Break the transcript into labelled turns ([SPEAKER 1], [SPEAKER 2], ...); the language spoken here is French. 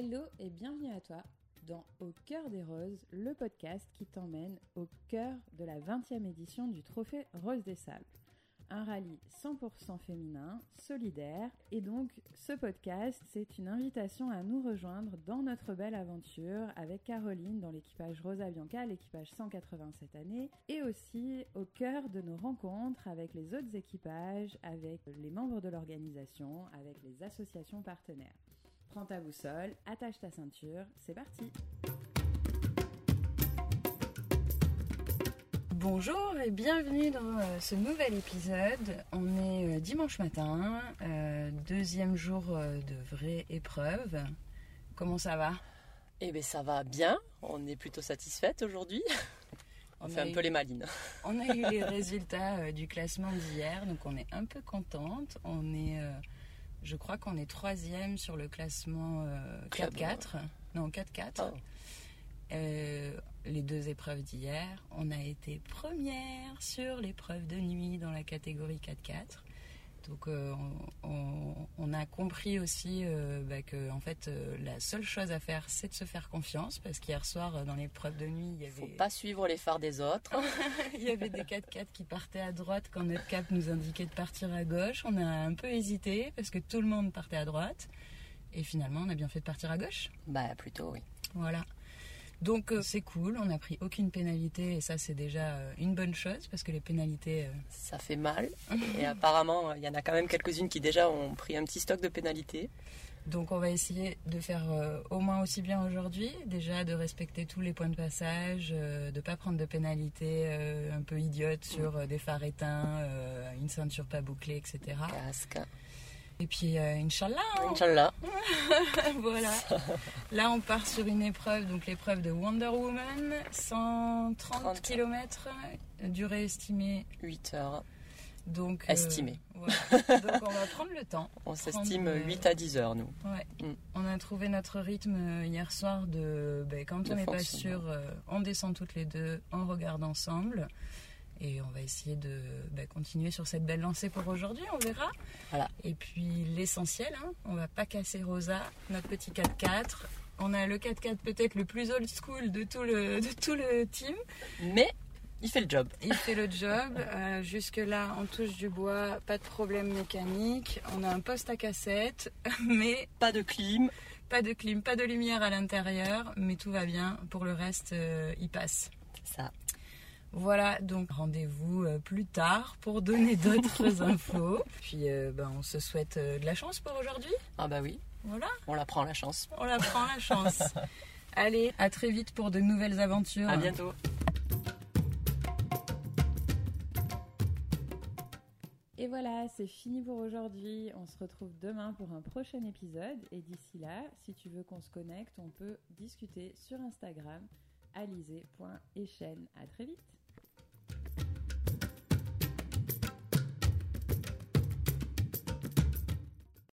[SPEAKER 1] Hello et bienvenue à toi dans Au cœur des roses, le podcast qui t'emmène au cœur de la 20e édition du Trophée Rose des Sables. Un rallye 100% féminin, solidaire, et donc ce podcast, c'est une invitation à nous rejoindre dans notre belle aventure avec Caroline dans l'équipage Rosa Bianca, l'équipage 180 cette année, et aussi au cœur de nos rencontres avec les autres équipages, avec les membres de l'organisation, avec les associations partenaires. Prends ta boussole, attache ta ceinture, c'est parti Bonjour et bienvenue dans euh, ce nouvel épisode. On est euh, dimanche matin, euh, deuxième jour de vraie épreuve. Comment ça va?
[SPEAKER 2] Eh bien ça va bien, on est plutôt satisfaite aujourd'hui. On, fait un peu les malines.
[SPEAKER 1] On a eu les résultats du classement d'hier, donc on est un peu contente. On est je crois qu'on est troisième sur le classement 4-4. Euh, non, 4-4. Euh, les deux épreuves d'hier, on a été première sur l'épreuve de nuit dans la catégorie 4-4. Donc euh, on, a compris aussi euh, bah, que en fait euh, la seule chose à faire c'est de se faire confiance parce qu'hier soir dans l'épreuve de nuit il y avait
[SPEAKER 2] faut pas suivre les phares des autres.
[SPEAKER 1] il y avait des 4x4 qui partaient à droite quand notre cap nous indiquait de partir à gauche. On a un peu hésité parce que tout le monde partait à droite et finalement on a bien fait de partir à gauche.
[SPEAKER 2] Bah plutôt oui.
[SPEAKER 1] Voilà. Donc euh, c'est cool, on n'a pris aucune pénalité et ça c'est déjà euh, une bonne chose parce que les pénalités... Euh,
[SPEAKER 2] ça fait mal et apparemment il y en a quand même quelques-unes qui déjà ont pris un petit stock de pénalités.
[SPEAKER 1] Donc on va essayer de faire au moins aussi bien aujourd'hui, déjà de respecter tous les points de passage, de ne pas prendre de pénalités un peu idiotes sur des phares éteints, une ceinture pas bouclée, etc.
[SPEAKER 2] Casque.
[SPEAKER 1] Et puis, euh, Inch'Allah.
[SPEAKER 2] Hein. Inch'Allah.
[SPEAKER 1] voilà. Là, on part sur une épreuve, donc l'épreuve de Wonder Woman, 130 km, durée estimée
[SPEAKER 2] 8 heures.
[SPEAKER 1] Donc,
[SPEAKER 2] euh, estimée.
[SPEAKER 1] Donc, on va prendre le temps.
[SPEAKER 2] On s'estime 8 à 10 heures, nous.
[SPEAKER 1] Ouais. Mm. On a trouvé notre rythme euh, hier soir de, ben, quand on n'est pas sûr, on descend toutes les deux, on regarde ensemble. Et on va essayer de bah, continuer sur cette belle lancée pour aujourd'hui, on verra.
[SPEAKER 2] Voilà.
[SPEAKER 1] Et puis l'essentiel, hein, on va pas casser Rosa, notre petit 4x4. On a le 4x4 peut-être le plus old school de tout le, de tout le team.
[SPEAKER 2] Mais il fait le job.
[SPEAKER 1] Il fait le job. Euh, Jusque-là, on touche du bois, pas de problème mécanique. On a un poste à cassette, mais...
[SPEAKER 2] Pas de clim.
[SPEAKER 1] Pas de clim, pas de lumière à l'intérieur, mais tout va bien. Pour le reste, euh, il passe.
[SPEAKER 2] Ça.
[SPEAKER 1] Voilà, donc rendez-vous euh, plus tard pour donner d'autres infos. Puis euh, ben, on se souhaite euh, de la chance pour aujourd'hui.
[SPEAKER 2] Ah bah oui.
[SPEAKER 1] Voilà.
[SPEAKER 2] On la prend la chance.
[SPEAKER 1] On la prend la chance. Allez, à très vite pour de nouvelles aventures.
[SPEAKER 2] À bientôt.
[SPEAKER 1] Et voilà, c'est fini pour aujourd'hui. On se retrouve demain pour un prochain épisode. Et d'ici là, si tu veux qu'on se connecte, on peut discuter sur Instagram alizé.echen. À très vite